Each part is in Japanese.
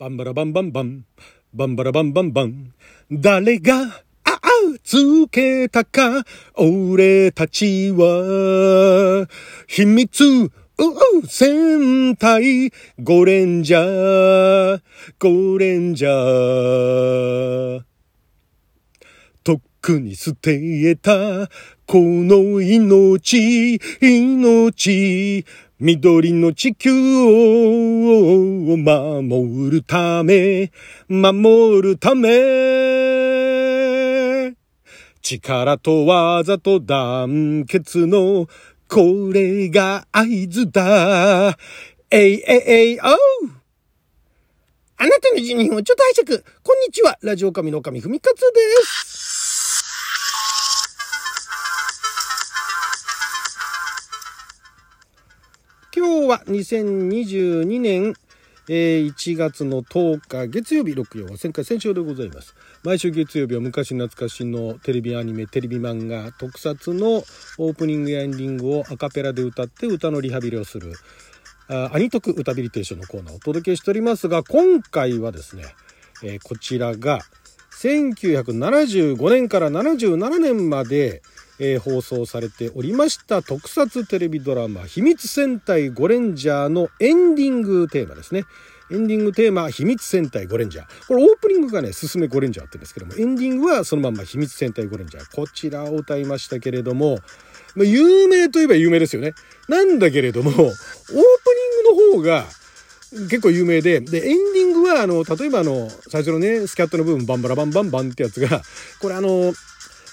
バンバラバンバンバン。バンバラバンバンバン。誰が、ああ、つけたか、俺たちは、秘密、うう、戦隊、ゴレンジャー、ゴレンジャー。とっくに捨てた、この命、命、緑の地球を守るため、守るため、力と技と団結のこれが合図だ。えいえいえいおうあなたの12分をちょっと拝借。こんにちは。ラジオ神の神ふみかつです。は2022年、えー1月の10日月曜日6曜は旋回戦勝でございます。毎週月曜日は昔懐かしのテレビアニメ、テレビ漫画、特撮のオープニングやエンディングをアカペラで歌って歌のリハビリをする、あアニトク歌ビリテーションのコーナーをお届けしておりますが、今回はですね、えーこちらが1975年から77年まで、えー放送されておりました特撮テレビドラマ「秘密戦隊ゴレンジャー」のエンディングテーマですね。エンディングテーマ、秘密戦隊ゴレンジャー。これオープニングがね、すすめゴレンジャーって言うんですけども、エンディングはそのまんま秘密戦隊ゴレンジャー。こちらを歌いましたけれども、まあ、有名といえば有名ですよね。なんだけれども、オープニングの方が、結構有名で、で、エンディングは、あの、例えばあの、最初のね、スキャットの部分、バンバラバンバンバンってやつが、これあの、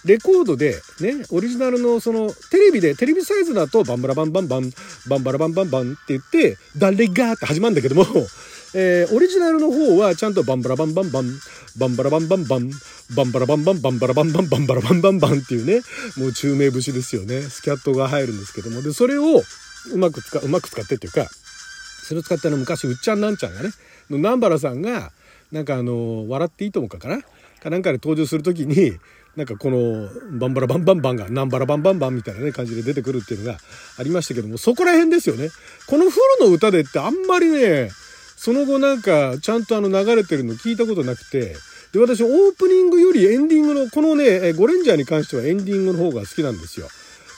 レコードで、ね、オリジナルのその、テレビで、テレビサイズだと、バンバラバンバンバン、バンバラバンバンバンって言って、誰がって始まるんだけども、えーオリジナルの方はちゃんとバンバラバンバンバン、バンバラバンバンバン、バンバラバンバンバンバラバンバンバンバラバンバンバンっていうね、もう中名節ですよね。スキャットが入るんですけども、で、それをうまく使う、うまく使ってっていうか、それを使ってあの昔うっちゃんなんちゃんがねの南原さんがなんかあの「笑っていいともか」かな？かなんかで登場する時になんかこのバンバラバンバンバンが南原バラバンバンバンみたいなね感じで出てくるっていうのがありましたけどもそこら辺ですよね。このフルの歌でってあんまりねその後なんかちゃんとあの流れてるの聞いたことなくてで私オープニングよりエンディングのこのねゴレンジャーに関してはエンディングの方が好きなんですよ。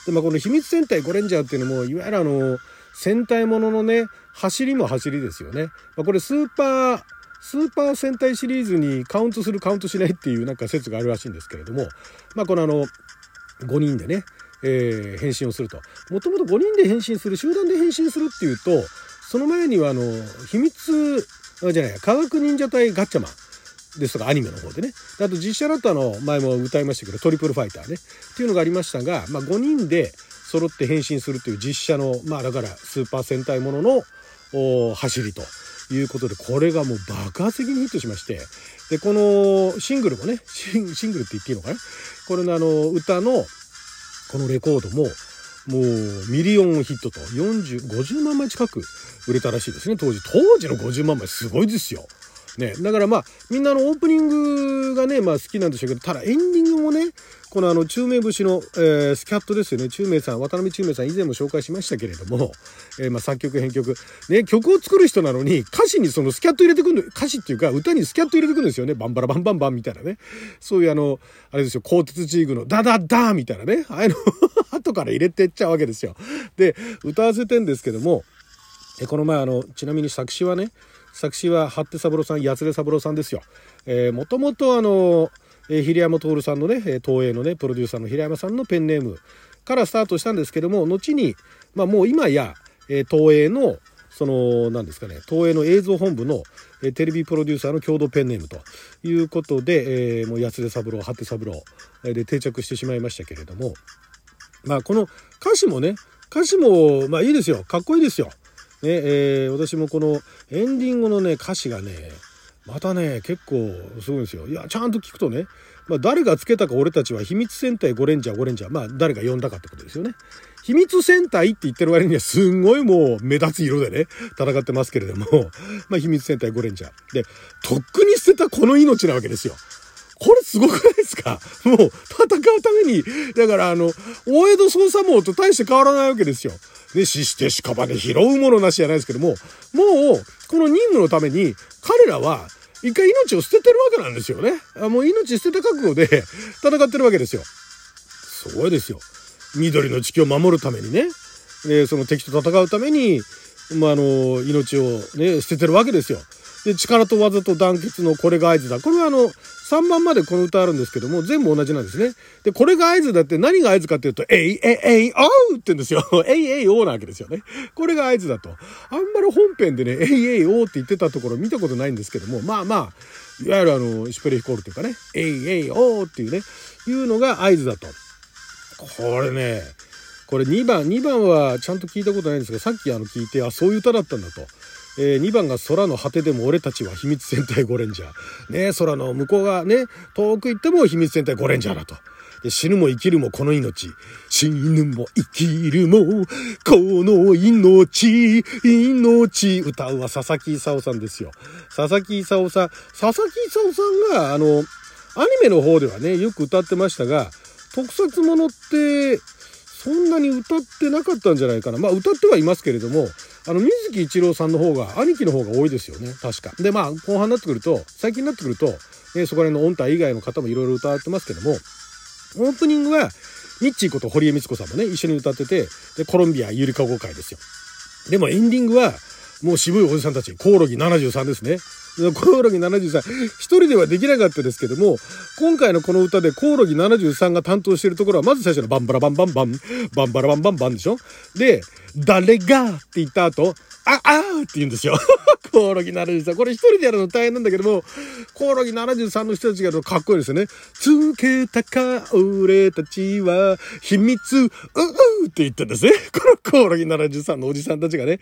でまあこの秘密戦隊ゴレンジャーっていうのもいわゆるあの戦隊もののね走りも走りですよね。まあ、これスーパースーパー戦隊シリーズにカウントするカウントしないっていうなんか説があるらしいんですけれどもまあこのあの5人でね、えー変身をすると。もともと5人で変身する集団で変身するっていうとその前にはあの秘密じゃない科学忍者隊ガッチャマンですとかアニメの方でね。あと実写だとあの前も歌いましたけどトリプルファイターね。っていうのがありましたが、まあ、5人で揃って変身するという実写のまあだからスーパー戦隊ものの走りと。いうことでこれがもう爆発的にヒットしましてでこのシングルもねシングルって言っていいのかな？これのあの歌のこのレコードももうミリオンヒットと40、50万枚近く売れたらしいですね、当時。当時の50万枚すごいですよ。ね、だからまあみんなのオープニングがね、まあ、好きなんでしょうけどただエンディングもねこのあの中名節の、えースキャットですよね。中名さん渡辺中名さん以前も紹介しましたけれども、えーまあ、作曲編曲。ね曲を作る人なのに歌詞にそのスキャット入れてくる歌詞っていうか歌にスキャット入れてくるんですよね。バンバラバンバンバンみたいなね。そういうあのあれですよ。鋼鉄チーグのダダダーみたいなね。ああいうの 後から入れてっちゃうわけですよ。で歌わせてんですけどもえこの前あのちなみに作詞はね作詞は八手三郎さん八出三郎さんですよ。えー、もともとあの、え平山徹さんのね東映のねプロデューサーの平山さんのペンネームからスタートしたんですけども後に、まあ、もう今や、え東映のその何ですかね東映の映像本部の、えテレビプロデューサーの共同ペンネームということで、えーもう八出三郎八手三郎で定着してしまいましたけれどもまあこの歌詞もね歌詞もまあいいですよかっこいいですよ。ねえー私もこのエンディングのね歌詞がねまたね結構すごいんですよ。いやちゃんと聞くとね、まあ、誰がつけたか俺たちは秘密戦隊ゴレンジャーゴレンジャーまあ誰が呼んだかってことですよね。秘密戦隊って言ってる割にはすんごいもう目立つ色でね戦ってますけれどもまあ秘密戦隊ゴレンジャーでとっくに捨てたこの命なわけですよ。これすごくないですか？もう戦うために、だからあの、大江戸捜査網と大して変わらないわけですよ。で、死して屍拾うものなしじゃないですけども、もう、この任務のために、彼らは一回命を捨ててるわけなんですよね。あもう命捨てた覚悟で戦ってるわけですよ。すごいですよ。緑の地球を守るためにね、でその敵と戦うために、まあ、あの命をね捨ててるわけですよ。で力と技と団結のこれが合図だ。これはあの3番までこの歌あるんですけども、全部同じなんですね。で、これが合図だって何が合図かっていうと、えい、えい、えい、おうって言うんですよ。えい、えい、おうなわけですよね。これが合図だと。あんまり本編でね、えい、えい、おうって言ってたところ見たことないんですけども、まあまあ、いわゆるあの、シュペレヒコールというかね、えい、えい、おうっていうね、いうのが合図だと。これね、これ2番、2番はちゃんと聞いたことないんですが、さっきあの聞いて、あ、そういう歌だったんだと。えー、2番が空の果てでも俺たちは秘密戦隊ゴレンジャー。ね、空の向こうがね、遠く行っても秘密戦隊ゴレンジャーだと。死ぬも生きるもこの命。死ぬも生きるもこの命。命。歌うは佐々木勲さんですよ。佐々木勲さん。佐々木勲さんが、あの、アニメの方ではね、よく歌ってましたが、特撮ものって、そんなに歌ってなかったんじゃないかな。まあ歌ってはいますけれども、あの、水木一郎さんの方が、兄貴の方が多いですよね。確か。で、まあ、後半になってくると、最近になってくると、ね、そこら辺の音体以外の方もいろいろ歌ってますけども、オープニングは、ミッチーこと堀江光子さんもね、一緒に歌ってて、で、コロンビアゆりかご会ですよ。でもエンディングは、もう渋いおじさんたち、コオロギ73ですね。コオロギ73、一人ではできなかったですけども、今回のこの歌でコオロギ73が担当しているところは、まず最初のバンバラバンバンバン、バンバラバンバンバンでしょ？で、誰が？って言った後、あ、あーって言うんですよ。コオロギ73。これ一人でやるの大変なんだけども、コオロギ73の人たちがやるとかっこいいですよね。つけたか、俺たちは、秘密、ううって言ってんですね。このコオロギ73のおじさんたちがね。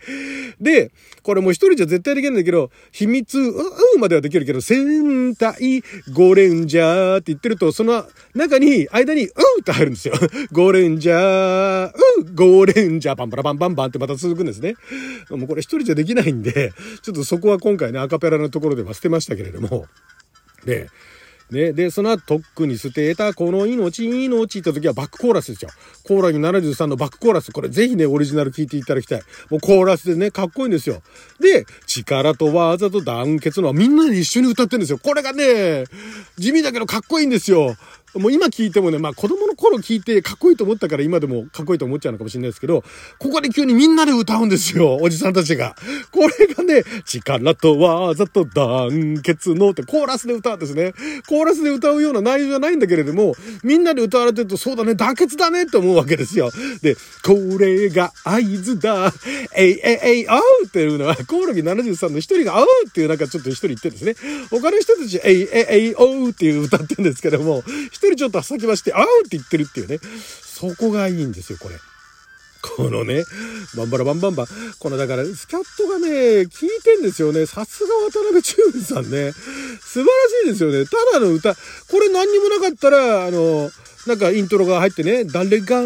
で、これもう一人じゃ絶対できないんだけど、秘密、ううまではできるけど、戦隊ゴレンジャーって言ってると、その中に、間に、うって入るんですよ。ゴレンジャー、うゴレンジャー、パンパラパンパンパンってまた続くんですね。もうこれ一人じゃできないんで、ちょっとそこは今回ね、アカペラのところでは捨てましたけれども。で、ね、で、その後、とっくに捨てた、この命、命って時はバックコーラスですよ。コーラギ73のバックコーラス。これぜひね、オリジナル聴いていただきたい。もうコーラスでね、かっこいいんですよ。で、力と技と団結のはみんなで一緒に歌ってるんですよ。これがね、地味だけどかっこいいんですよ。もう今聞いてもね、まあ子供の頃聞いてかっこいいと思ったから今でもかっこいいと思っちゃうのかもしれないですけど、ここで急にみんなで歌うんですよ、おじさんたちが。これがね、力と技と団結のってコーラスで歌うんですね。コーラスで歌うような内容じゃないんだけれども、みんなで歌われてるとそうだね、団結だねって思うわけですよ。で、これが合図だ、えいえいえい、あうっていうのは、コオロギ73の一人があうっていうなんかちょっと一人言ってるんですね。他の人たち、えいえいえい、おうっていう歌ってるんですけども、一人ちょっと先走って、あうって言ってるっていうね。そこがいいんですよ、これ。このね、バンバラバンバンバン。このだから、スキャットがね、聞いてんですよね。さすが渡辺忠文さんね。素晴らしいですよね。ただの歌、これ何にもなかったら、あの、なんかイントロが入ってね、誰が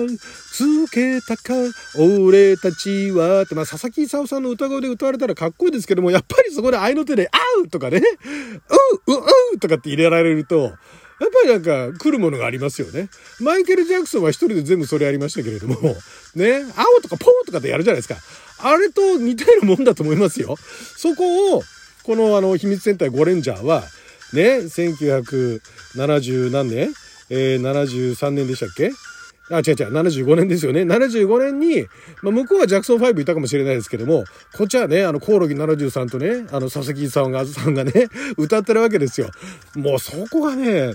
つけたか、俺たちは、って、まあ、佐々木勲さんの歌声で歌われたらかっこいいですけども、やっぱりそこで合いの手で、あうとかね、う、う、う、とかって入れられると、やっぱりなんか来るものがありますよね。マイケル・ジャクソンは一人で全部それやりましたけれども、ね、青とかポーとかでやるじゃないですか。あれと似たようなもんだと思いますよ。そこを、このあの、秘密戦隊ゴレンジャーは、ね、1970何年？えー、73年でしたっけ？あ、違う違う、75年ですよね。75年に、まあ、向こうはジャクソン5いたかもしれないですけども、こっちはね、あの、コオロギ73とね、あの、佐々木さんが、さんがね、歌ってるわけですよ。もうそこがね、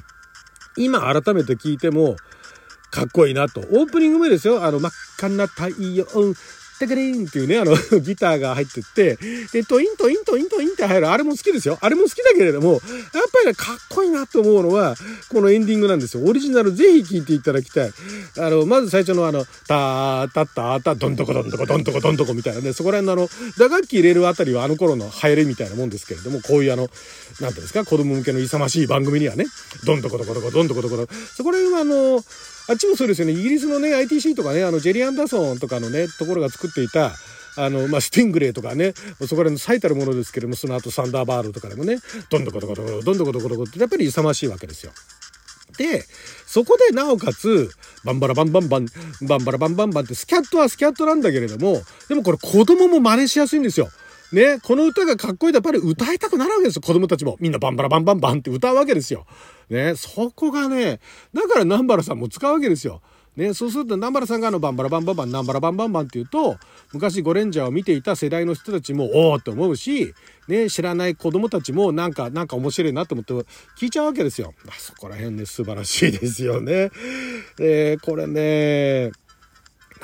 今改めて聞いても、かっこいいなと。オープニングもですよ。あの、真っ赤な太陽、テクリーンっていうね、あの、ギターが入ってって、で、トイントイントイントインって入る、あれも好きですよ。あれも好きだけれども、やっぱりね、かっこいいなと思うのは、このエンディングなんですよ。オリジナルぜひ聴いていただきたい。あの、まず最初のあの、タータッタータ、ドントコドントコドントコドントコみたいなね、そこら辺のあの、打楽器入れるあたりはあの頃の流行りみたいなもんですけれども、こういうあの、なんていうんですか、子供向けの勇ましい番組にはね、ドントコドコドコドントコドコド、そこら辺はあの、あっちもそうですよね。イギリスのね、ITC とかね、あの、ジェリー・アンダーソンとかのね、ところが作っていた、あの、まあ、スティングレイとかね、そこら辺の最たるものですけれども、その後サンダーバールとかでもね、どんどこどこどこ、どんどこどこどこってやっぱり勇ましいわけですよ。で、そこでなおかつ、バンバラバンバンバン、バンバラバンバンバンってスキャットはスキャットなんだけれども、でもこれ子供も真似しやすいんですよ。ね、この歌がかっこいいとやっぱり歌いたくなるわけですよ。子供たちも。みんなバンバラバンバンバンって歌うわけですよ。ね、そこがね、だから南原さんも使うわけですよ。ね、そうすると南原さんがあのバンバラバンバンバン、南原バンバンバンって言うと、昔ゴレンジャーを見ていた世代の人たちも、おおって思うし、ね、知らない子供たちもなんか、なんか面白いなと思って聞いちゃうわけですよ。あそこら辺ね、素晴らしいですよね。えー、これね、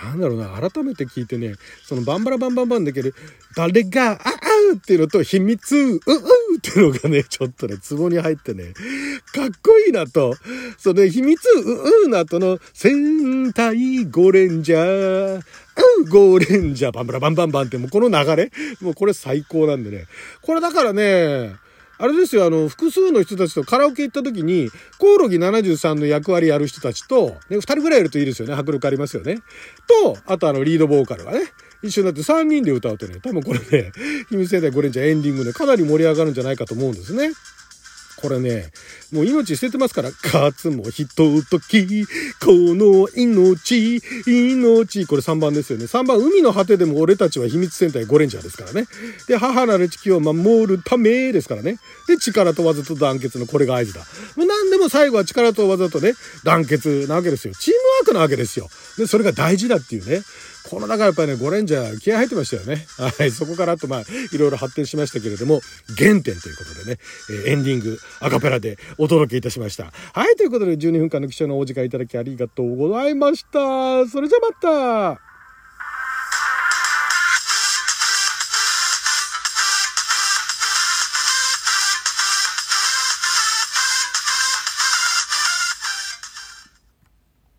なんだろうな、改めて聞いてね、そのバンバラバンバンバンだけど、誰が、あ、あうっていうのと、秘密、う、うっていうのがね、ちょっとね、ツボに入ってね、かっこいいなと、その秘密、う、うの後の、戦隊ゴレンジャー、う、ゴレンジャー、バンバラバンバンバンって、もうこの流れ、もうこれ最高なんでね。これだからね、あれですよ、あの、複数の人たちとカラオケ行った時に、コオロギ73の役割やる人たちと、ね、二人ぐらいいるといいですよね。迫力ありますよね。と、あとあの、リードボーカルがね、一緒になって3人で歌うとね、多分これね、秘密世代ゴレンジャーエンディングでかなり盛り上がるんじゃないかと思うんですね。これね、もう命捨ててますから、勝つもひととき、この命、命、これ3番ですよね。3番、海の果てでも俺たちは秘密戦隊ゴレンジャーですからね。で、母なる地球を守るためですからね。で、力と技と団結のこれが合図だ。もう何でも最後は力と技とね、団結なわけですよ。チームワークなわけですよ。で、それが大事だっていうね。この中やっぱりね、ゴレンジャー気合入ってましたよね。はい。そこからあとまあ、いろいろ発展しましたけれども、原点ということでね、え、エンディング、アカペラでお届けいたしました。はい。ということで、12分間の貴重なお時間いただきありがとうございました。それじゃまた